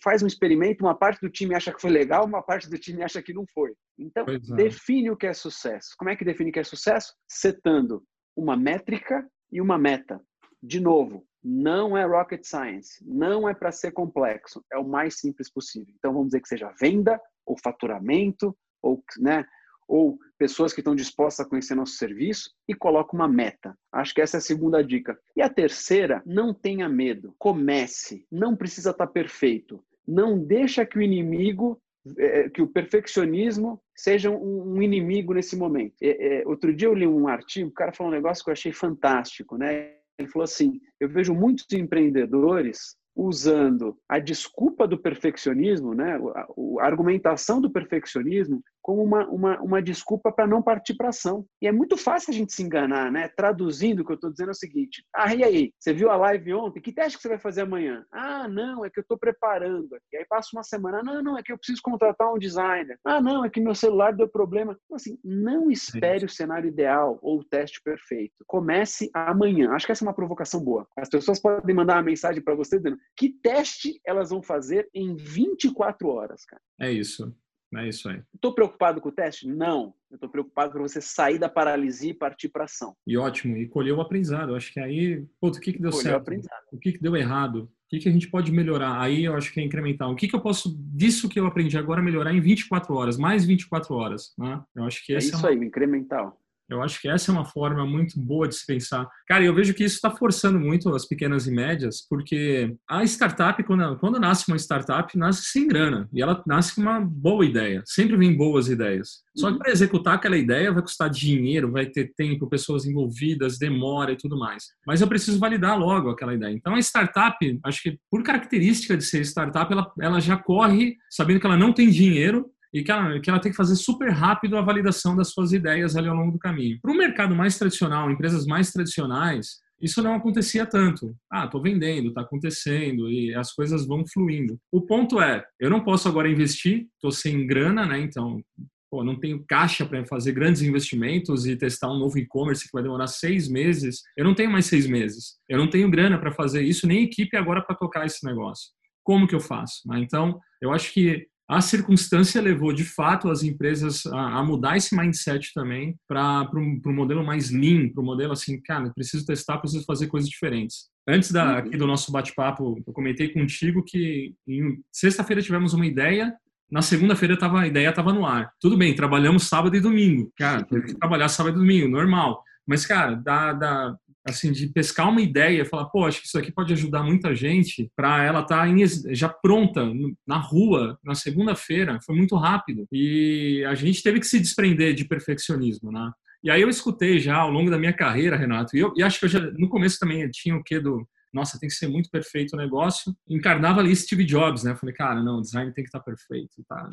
faz um experimento, uma parte do time acha que foi legal, uma parte do time acha que não foi. Então, é. define o que é sucesso. Como é que define o que é sucesso? Setando uma métrica e uma meta. De novo, não é rocket science, não é para ser complexo, é o mais simples possível. Então, vamos dizer que seja venda, ou faturamento, ou né, ou pessoas que estão dispostas a conhecer nosso serviço e coloca uma meta. Acho que essa é a segunda dica. E a terceira, não tenha medo. Comece. Não precisa estar perfeito. Não deixa que o inimigo, é, que o perfeccionismo seja um inimigo nesse momento. É, é, outro dia eu li um artigo, o cara falou um negócio que eu achei fantástico, né? Ele falou assim: eu vejo muitos empreendedores usando a desculpa do perfeccionismo, né, a, a argumentação do perfeccionismo como uma, uma, uma desculpa para não partir para ação. E é muito fácil a gente se enganar, né? Traduzindo o que eu estou dizendo é o seguinte: ah, e aí? Você viu a live ontem? Que teste que você vai fazer amanhã? Ah, não, é que eu estou preparando aqui. Aí passa uma semana, não, não, é que eu preciso contratar um designer. Ah, não, é que meu celular deu problema. Então, assim, não espere o cenário ideal ou o teste perfeito. Comece amanhã. Acho que essa é uma provocação boa. As pessoas podem mandar uma mensagem para você dizendo que teste elas vão fazer em 24 horas, cara. É isso. É isso aí. Estou preocupado com o teste? Não. Eu estou preocupado para você sair da paralisia e partir para ação. E ótimo. E colher o aprendizado. Eu acho que aí, pô, o que, que deu colher certo? O, o que, que deu errado? O que, que a gente pode melhorar? Aí eu acho que é incremental. O que, que eu posso, disso que eu aprendi agora, melhorar em 24 horas? Mais 24 horas. Né? Eu acho que é isso é uma... aí, incremental. Eu acho que essa é uma forma muito boa de se pensar. Cara, eu vejo que isso está forçando muito as pequenas e médias, porque a startup, quando, quando nasce uma startup, nasce sem grana. E ela nasce com uma boa ideia. Sempre vem boas ideias. Só que uhum. para executar aquela ideia vai custar dinheiro, vai ter tempo, pessoas envolvidas, demora e tudo mais. Mas eu preciso validar logo aquela ideia. Então a startup, acho que por característica de ser startup, ela, ela já corre sabendo que ela não tem dinheiro e que ela, que ela tem que fazer super rápido a validação das suas ideias ali ao longo do caminho. Para o mercado mais tradicional, empresas mais tradicionais, isso não acontecia tanto. Ah, estou vendendo, está acontecendo e as coisas vão fluindo. O ponto é, eu não posso agora investir, estou sem grana, né? Então, pô, não tenho caixa para fazer grandes investimentos e testar um novo e-commerce que vai demorar seis meses. Eu não tenho mais seis meses. Eu não tenho grana para fazer isso, nem equipe agora para tocar esse negócio. Como que eu faço? Né? Então, eu acho que a circunstância levou de fato as empresas a, a mudar esse mindset também para o modelo mais lean, para o modelo assim, cara, preciso testar, preciso fazer coisas diferentes. Antes da, uhum. aqui do nosso bate-papo, eu comentei contigo que em sexta-feira tivemos uma ideia, na segunda-feira tava, a ideia estava no ar. Tudo bem, trabalhamos sábado e domingo. Cara, teve que trabalhar sábado e domingo, normal. Mas, cara, da, da, assim, de pescar uma ideia, falar, pô, acho que isso aqui pode ajudar muita gente para ela estar tá já pronta na rua na segunda-feira, foi muito rápido. E a gente teve que se desprender de perfeccionismo, né? E aí eu escutei já ao longo da minha carreira, Renato, e, eu, e acho que eu já, no começo também tinha o quê do, nossa, tem que ser muito perfeito o negócio. Encarnava ali Steve Jobs, né? falei, cara, não, o design tem que estar tá perfeito, tá?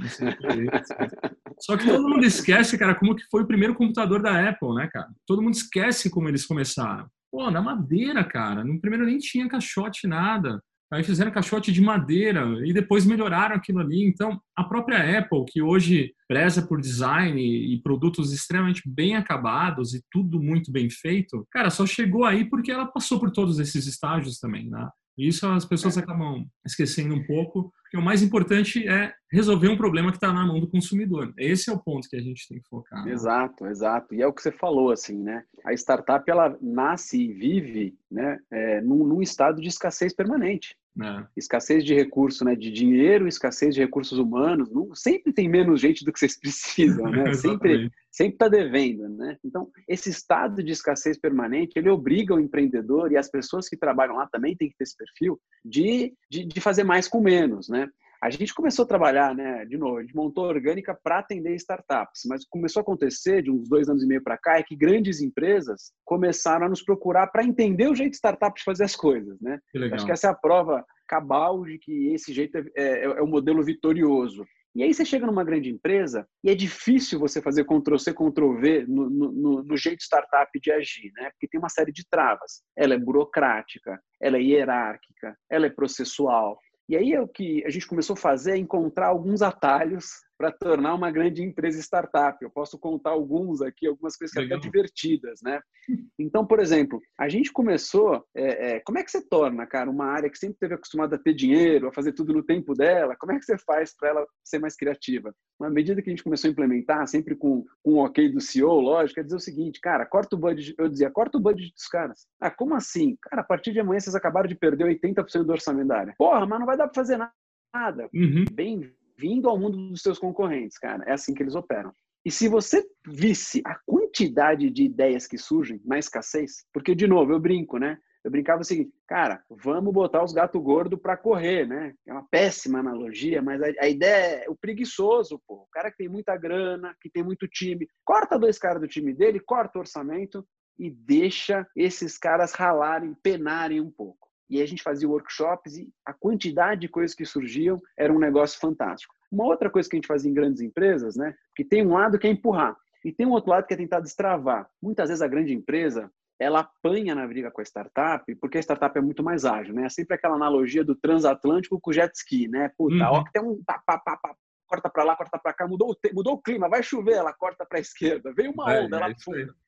Só que todo mundo esquece, cara, como que foi o primeiro computador da Apple, né, cara? Todo mundo esquece como eles começaram. Pô, na madeira, cara. No primeiro nem tinha caixote, nada. Aí fizeram caixote de madeira e depois melhoraram aquilo ali. Então, a própria Apple, que hoje preza por design e produtos extremamente bem acabados e tudo muito bem feito, cara, só chegou aí porque ela passou por todos esses estágios também, né? E isso as pessoas acabam esquecendo um pouco, porque o mais importante é resolver um problema que está na mão do consumidor. Esse é o ponto que a gente tem que focar. Né? Exato, exato. E é o que você falou, assim, né? A startup, ela nasce e vive né, é, num, num estado de escassez permanente. É. Escassez de recurso, né? De dinheiro, escassez de recursos humanos. Não, sempre tem menos gente do que vocês precisam, né? sempre sempre está devendo, né? Então esse estado de escassez permanente ele obriga o empreendedor e as pessoas que trabalham lá também têm que ter esse perfil de, de, de fazer mais com menos, né? A gente começou a trabalhar, né? De novo, a gente montou a orgânica para atender startups, mas começou a acontecer de uns dois anos e meio para cá é que grandes empresas começaram a nos procurar para entender o jeito startup de fazer as coisas, né? Acho que essa é a prova cabal de que esse jeito é, é, é o modelo vitorioso. E aí você chega numa grande empresa e é difícil você fazer Ctrl-C, Ctrl-V no, no, no, jeito startup de agir, né? Porque tem uma série de travas. Ela é burocrática, ela é hierárquica, ela é processual. E aí é o que a gente começou a fazer é encontrar alguns atalhos para tornar uma grande empresa startup. Eu posso contar alguns aqui, algumas coisas que até divertidas, né? Então, por exemplo, a gente começou, é, é, como é que você torna, cara, uma área que sempre teve acostumada a ter dinheiro, a fazer tudo no tempo dela, como é que você faz para ela ser mais criativa? Uma medida que a gente começou a implementar, sempre com, com o ok do CEO, lógico, é dizer o seguinte, cara, corta o budget, eu dizia, corta o budget dos caras. Ah, como assim? Cara, a partir de amanhã vocês acabaram de perder 80% do orçamento da área. Porra, mas não vai dar para fazer nada. Uhum. Bem vindo ao mundo dos seus concorrentes, cara. É assim que eles operam. E se você visse a quantidade de ideias que surgem na escassez, porque, de novo, eu brinco, né? Eu brincava o seguinte, cara, vamos botar os gato gordo para correr, né? É uma péssima analogia, mas a, a, ideia é o preguiçoso, pô. O cara que tem muita grana, que tem muito time, corta dois caras do time dele, corta o orçamento e deixa esses caras ralarem, penarem um pouco. E a gente fazia workshops e a quantidade de coisas que surgiam era um negócio fantástico. Uma outra coisa que a gente fazia em grandes empresas, né? Que tem um lado que é empurrar e tem um outro lado que é tentar destravar. Muitas vezes a grande empresa ela apanha na briga com a startup, porque a startup é muito mais ágil, né? É sempre aquela analogia do transatlântico com o jet ski, né? Puta, uhum. ó, que tem um pá, pá, pá, pá, corta para lá, corta para cá, mudou o, mudou o clima, vai chover, ela corta para a esquerda, veio uma onda, é, ela é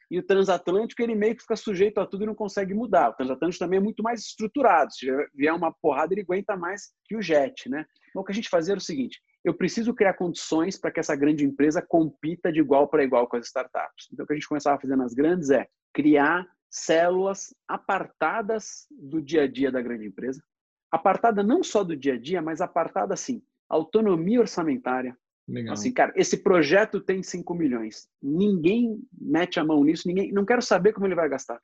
E o transatlântico, ele meio que fica sujeito a tudo e não consegue mudar. O transatlântico também é muito mais estruturado. Se vier uma porrada, ele aguenta mais que o jet, né? Então, o que a gente fazia era o seguinte, eu preciso criar condições para que essa grande empresa compita de igual para igual com as startups. Então, o que a gente começava a fazer nas grandes é criar células apartadas do dia a dia da grande empresa, apartada não só do dia a dia, mas apartada assim, autonomia orçamentária. Legal. Assim, cara, esse projeto tem 5 milhões. Ninguém mete a mão nisso, ninguém, não quero saber como ele vai gastar.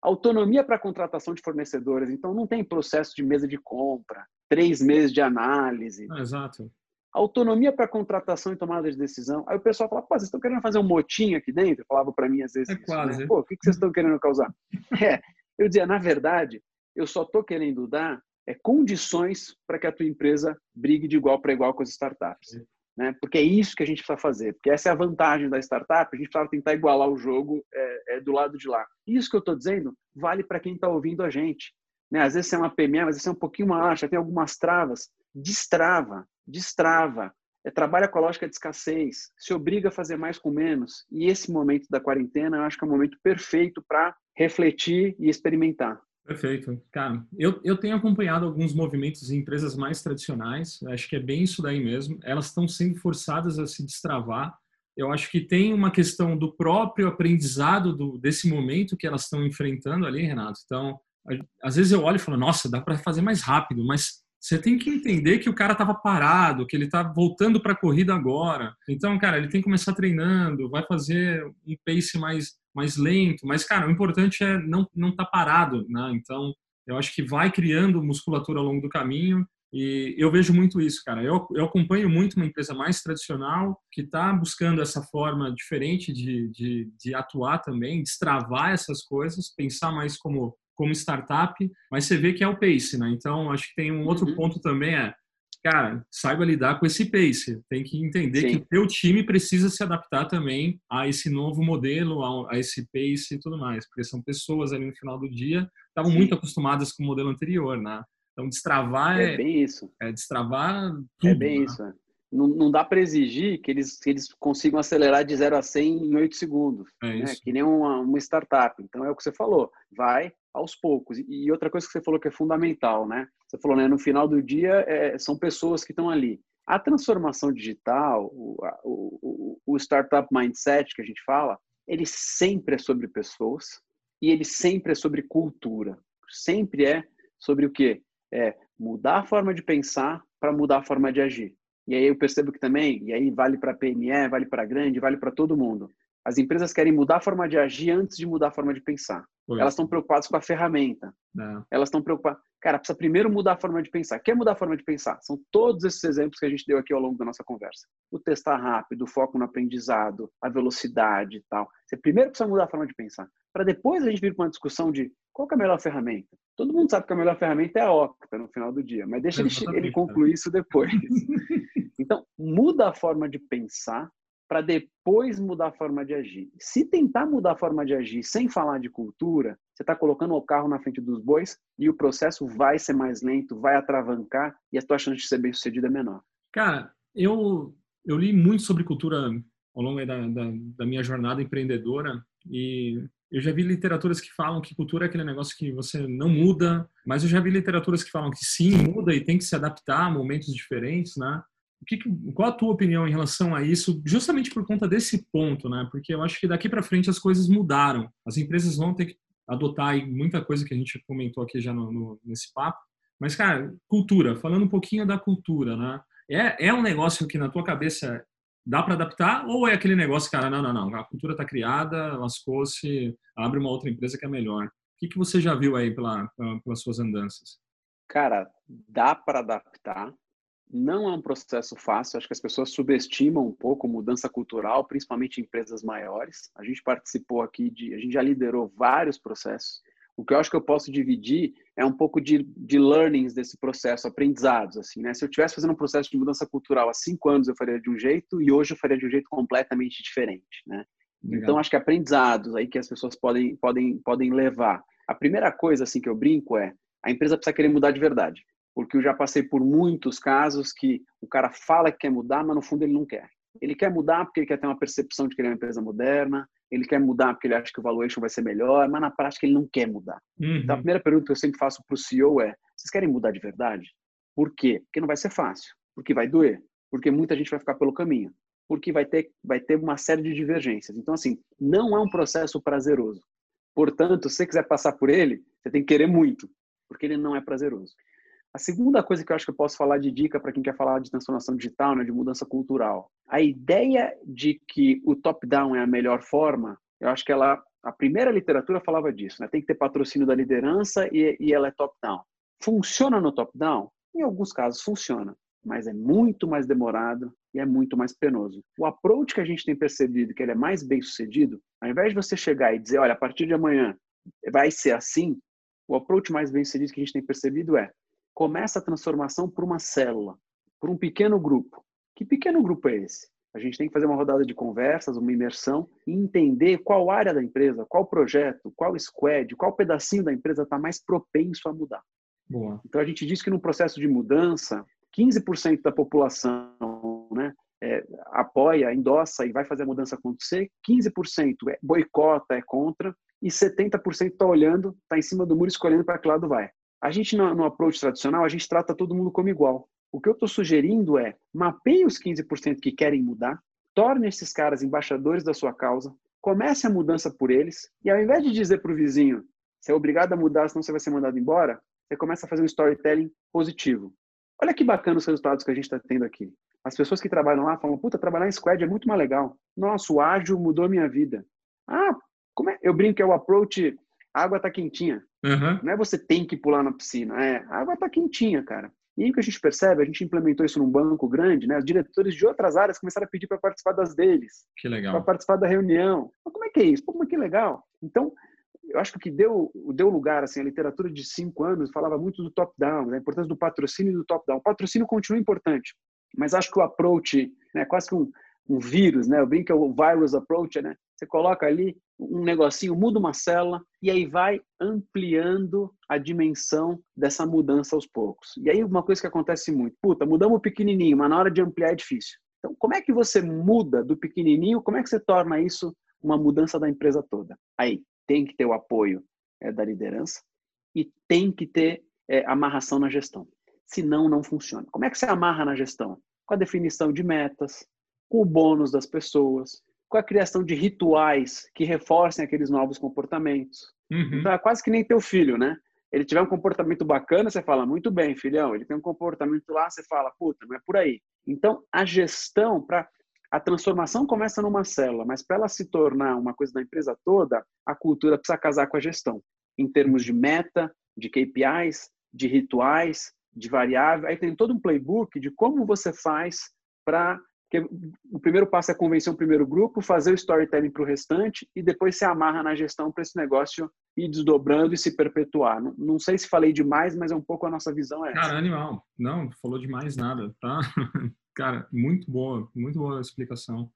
Autonomia para contratação de fornecedores, então não tem processo de mesa de compra, três meses de análise. Ah, exato. Autonomia para contratação e tomada de decisão. Aí o pessoal fala, pô, vocês estão querendo fazer um motim aqui dentro? falava para mim às vezes. É isso, quase. Né? Pô, o que vocês estão querendo causar? é, eu dizia, na verdade, eu só estou querendo dar é, condições para que a tua empresa brigue de igual para igual com as startups. Né? Porque é isso que a gente precisa fazer. Porque essa é a vantagem da startup, a gente precisa tentar igualar o jogo é, é do lado de lá. Isso que eu estou dizendo vale para quem está ouvindo a gente. Né? Às vezes você é uma PME, vezes você é um pouquinho mais, já tem algumas travas. Destrava, destrava. É, trabalha com a lógica de escassez, se obriga a fazer mais com menos. E esse momento da quarentena, eu acho que é o momento perfeito para refletir e experimentar. Perfeito. Cara, eu, eu tenho acompanhado alguns movimentos em empresas mais tradicionais, acho que é bem isso daí mesmo. Elas estão sendo forçadas a se destravar. Eu acho que tem uma questão do próprio aprendizado do, desse momento que elas estão enfrentando ali, Renato. Então, às vezes eu olho e falo, nossa, dá para fazer mais rápido, mas você tem que entender que o cara estava parado, que ele está voltando para a corrida agora. Então, cara, ele tem que começar treinando, vai fazer um pace mais mais lento, mas cara, o importante é não não estar tá parado, né? Então, eu acho que vai criando musculatura ao longo do caminho e eu vejo muito isso, cara. Eu, eu acompanho muito uma empresa mais tradicional que está buscando essa forma diferente de, de, de atuar também, destravar essas coisas, pensar mais como como startup, mas você vê que é o pace, né? Então, acho que tem um outro uhum. ponto também é, cara, saiba lidar com esse pace. Tem que entender Sim. que o teu time precisa se adaptar também a esse novo modelo, a, esse pace e tudo mais, porque são pessoas ali no final do dia estavam muito acostumadas com o modelo anterior, né? Então, destravar é, é bem isso. É destravar é tudo. É bem né? isso. É. Não, não, dá para exigir que eles, que eles consigam acelerar de 0 a 100 em 8 segundos, é né? que nem uma, uma startup. Então, é o que você falou, vai aos poucos. E outra coisa que você falou que é fundamental, né? Você falou, né? No final do dia, é, são pessoas que estão ali. A transformação digital, o, o, o startup mindset que a gente fala, ele sempre é sobre pessoas e ele sempre é sobre cultura. Sempre é sobre o quê? É mudar a forma de pensar para mudar a forma de agir. E aí eu percebo que também, e aí vale para PME, vale para grande, vale para todo mundo. As empresas querem mudar a forma de agir antes de mudar a forma de pensar. Elas estão preocupadas com a ferramenta. Não. Elas estão preocupadas. Cara, precisa primeiro mudar a forma de pensar. Quer mudar a forma de pensar? São todos esses exemplos que a gente deu aqui ao longo da nossa conversa. O testar rápido, o foco no aprendizado, a velocidade e tal. Você primeiro precisa mudar a forma de pensar. Para depois a gente vir para uma discussão de qual é a melhor ferramenta. Todo mundo sabe que a melhor ferramenta é a Octa no final do dia, mas deixa ele, ele concluir isso depois. então, muda a forma de pensar para depois mudar a forma de agir. Se tentar mudar a forma de agir sem falar de cultura, você está colocando o carro na frente dos bois e o processo vai ser mais lento, vai atravancar e a tua chance de ser bem sucedido é menor. Cara, eu, eu li muito sobre cultura ao longo da, da, da minha jornada empreendedora e eu já vi literaturas que falam que cultura é aquele negócio que você não muda, mas eu já vi literaturas que falam que sim, muda e tem que se adaptar a momentos diferentes, né? Que, qual a tua opinião em relação a isso, justamente por conta desse ponto, né? Porque eu acho que daqui para frente as coisas mudaram. As empresas vão ter que adotar muita coisa que a gente comentou aqui já no, no, nesse papo. Mas, cara, cultura, falando um pouquinho da cultura, né? É, é um negócio que na tua cabeça dá para adaptar ou é aquele negócio, cara, não, não, não, a cultura está criada, lascou-se, abre uma outra empresa que é melhor. O que, que você já viu aí pela, pelas suas andanças? Cara, dá para adaptar, não é um processo fácil, acho que as pessoas subestimam um pouco mudança cultural, principalmente em empresas maiores. A gente participou aqui de, a gente já liderou vários processos. O que eu acho que eu posso dividir é um pouco de, de learnings desse processo, aprendizados, assim, né? Se eu estivesse fazendo um processo de mudança cultural há cinco anos, eu faria de um jeito e hoje eu faria de um jeito completamente diferente, né? Legal. Então, acho que aprendizados aí que as pessoas podem, podem, podem levar. A primeira coisa, assim, que eu brinco é a empresa precisa querer mudar de verdade. Porque eu já passei por muitos casos que o cara fala que quer mudar, mas no fundo ele não quer. Ele quer mudar porque ele quer ter uma percepção de que ele é uma empresa moderna, ele quer mudar porque ele acha que o valuation vai ser melhor, mas na prática ele não quer mudar. Uhum. Então a primeira pergunta que eu sempre faço para o CEO é: vocês querem mudar de verdade? Por quê? Porque não vai ser fácil, porque vai doer, porque muita gente vai ficar pelo caminho, porque vai ter, vai ter uma série de divergências. Então, assim, não é um processo prazeroso. Portanto, se você quiser passar por ele, você tem que querer muito, porque ele não é prazeroso. A segunda coisa que eu acho que eu posso falar de dica para quem quer falar de transformação digital, né, de mudança cultural, a ideia de que o top-down é a melhor forma, eu acho que ela, a primeira literatura falava disso, né? tem que ter patrocínio da liderança e, e ela é top-down. Funciona no top-down? Em alguns casos funciona, mas é muito mais demorado e é muito mais penoso. O approach que a gente tem percebido que ele é mais bem sucedido, ao invés de você chegar e dizer, olha, a partir de amanhã vai ser assim, o approach mais bem sucedido que a gente tem percebido é começa a transformação por uma célula, por um pequeno grupo. Que pequeno grupo é esse? A gente tem que fazer uma rodada de conversas, uma imersão e entender qual área da empresa, qual projeto, qual squad, qual pedacinho da empresa está mais propenso a mudar. Boa. Então a gente diz que no processo de mudança, 15% da população né, é, apoia, endossa e vai fazer a mudança acontecer, 15% é boicota, é contra, e 70% está olhando, está em cima do muro escolhendo para que lado vai. A gente, no, no approach tradicional, a gente trata todo mundo como igual. O que eu estou sugerindo é mapeie os 15% que querem mudar, torne esses caras embaixadores da sua causa, comece a mudança por eles, e ao invés de dizer para o vizinho, você é obrigado a mudar, senão você vai ser mandado embora, você começa a fazer um storytelling positivo. Olha que bacana os resultados que a gente está tendo aqui. As pessoas que trabalham lá falam, puta, trabalhar em squad é muito mais legal. Nossa, o ágil mudou minha vida. Ah, como é? Eu brinco que é o approach a água tá quentinha. Uhum. Não é você tem que pular na piscina, é a água tá quentinha, cara. E aí o que a gente percebe, a gente implementou isso num banco grande, né? Os diretores de outras áreas começaram a pedir para participar das deles. Que legal. Para participar da reunião. Mas como é que é isso? Pô, como é que legal? Então, eu acho que o que deu, deu lugar, assim, a literatura de cinco anos falava muito do top-down, da importância do patrocínio e do top-down. O patrocínio continua importante, mas acho que o approach, né, quase que um, um vírus, né? Eu brinco que é o virus approach, né? Você coloca ali um negocinho, muda uma célula e aí vai ampliando a dimensão dessa mudança aos poucos. E aí uma coisa que acontece muito, puta, mudamos o pequenininho, mas na hora de ampliar é difícil. Então, como é que você muda do pequenininho? Como é que você torna isso uma mudança da empresa toda? Aí tem que ter o apoio é, da liderança e tem que ter é, amarração na gestão. Senão, não funciona. Como é que você amarra na gestão? Com a definição de metas, com o bônus das pessoas, com a criação de rituais que reforcem aqueles novos comportamentos. Uhum. Então é quase que nem teu filho, né? Ele tiver um comportamento bacana, você fala, muito bem, filhão. Ele tem um comportamento lá, você fala, puta, não é por aí. Então a gestão, para a transformação começa numa célula, mas para ela se tornar uma coisa da empresa toda, a cultura precisa casar com a gestão, em termos de meta, de KPIs, de rituais, de variáveis. Aí tem todo um playbook de como você faz para porque o primeiro passo é convencer o primeiro grupo, fazer o storytelling para o restante e depois se amarra na gestão para esse negócio ir desdobrando e se perpetuar. Não, não, sei se falei demais, mas é um pouco a nossa visão é essa. Cara, animal. Não, falou demais nada, tá? Cara, muito boa, muito boa a explicação.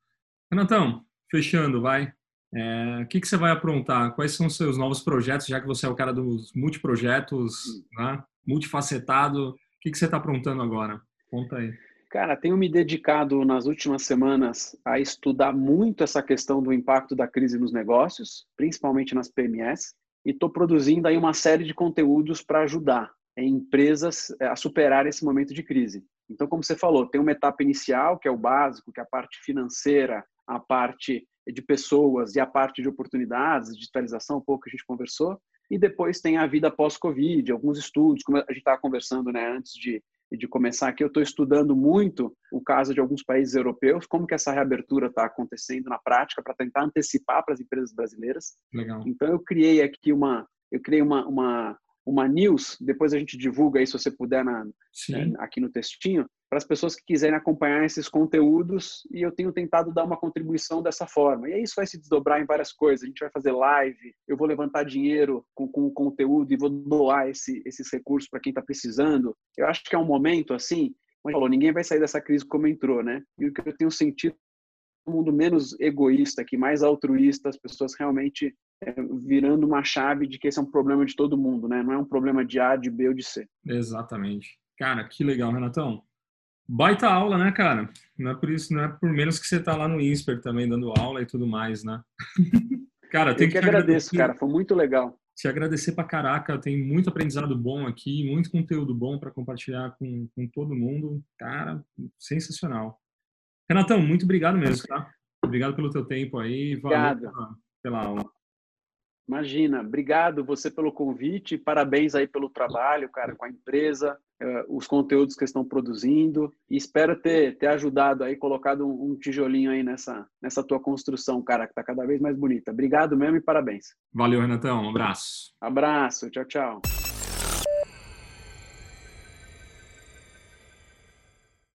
Renatão, fechando, vai. É, o que, que você vai aprontar? Quais são os seus novos projetos, já que você é o cara dos multiprojetos, né? multifacetado? O que, que você está aprontando agora? Conta aí. Cara, tenho me dedicado nas últimas semanas a estudar muito essa questão do impacto da crise nos negócios, principalmente nas PMS, e estou produzindo aí uma série de conteúdos para ajudar empresas eh, a superar esse momento de crise. Então, como você falou, tem uma etapa inicial, que é o básico, que é a parte financeira, a parte de pessoas e a parte de oportunidades, digitalização, um pouco que a gente conversou, e depois tem a vida pós-Covid, alguns estudos, como a gente estava conversando né, antes de, de começar aqui, eu estou estudando muito o caso de alguns países europeus, como que essa reabertura está acontecendo na prática para tentar antecipar para as empresas brasileiras. Legal. Então eu criei aqui uma, eu criei uma, uma, uma news, depois a gente divulga aí se você puder na, né, aqui no textinho, para as pessoas que quiserem acompanhar esses conteúdos e eu tenho tentado dar uma contribuição dessa forma. E aí isso vai se desdobrar em várias coisas. A gente vai fazer live, eu vou levantar dinheiro com, com o conteúdo e vou doar esse, esses recursos para quem está precisando. Eu acho que é um momento assim, como falou, ninguém vai sair dessa crise como entrou, né? E o que eu tenho sentido mundo menos egoísta, que mais altruísta, as pessoas realmente é, virando uma chave de que esse é um problema de todo mundo, né? Não é um problema de A, de B ou de C. Exatamente. Cara, que legal, Renatão. Baita aula, né, cara? Não é por isso, não é por menos que você tá lá no INSPER também dando aula e tudo mais, né? cara, tem que, que agradeço, agradecer, cara, foi muito legal. Te agradecer pra caraca, tem muito aprendizado bom aqui, muito conteúdo bom para compartilhar com, com todo mundo. Cara, sensacional. Renatão, muito obrigado mesmo, tá? Obrigado pelo teu tempo aí, valeu pela, pela aula. Imagina, obrigado você pelo convite, parabéns aí pelo trabalho, cara, com a empresa, uh, os conteúdos que estão produzindo e espero ter, ter ajudado aí, colocado um, um tijolinho aí nessa, nessa tua construção, cara, que tá cada vez mais bonita. Obrigado mesmo e parabéns. Valeu, Renatão, um abraço. Abraço, tchau, tchau.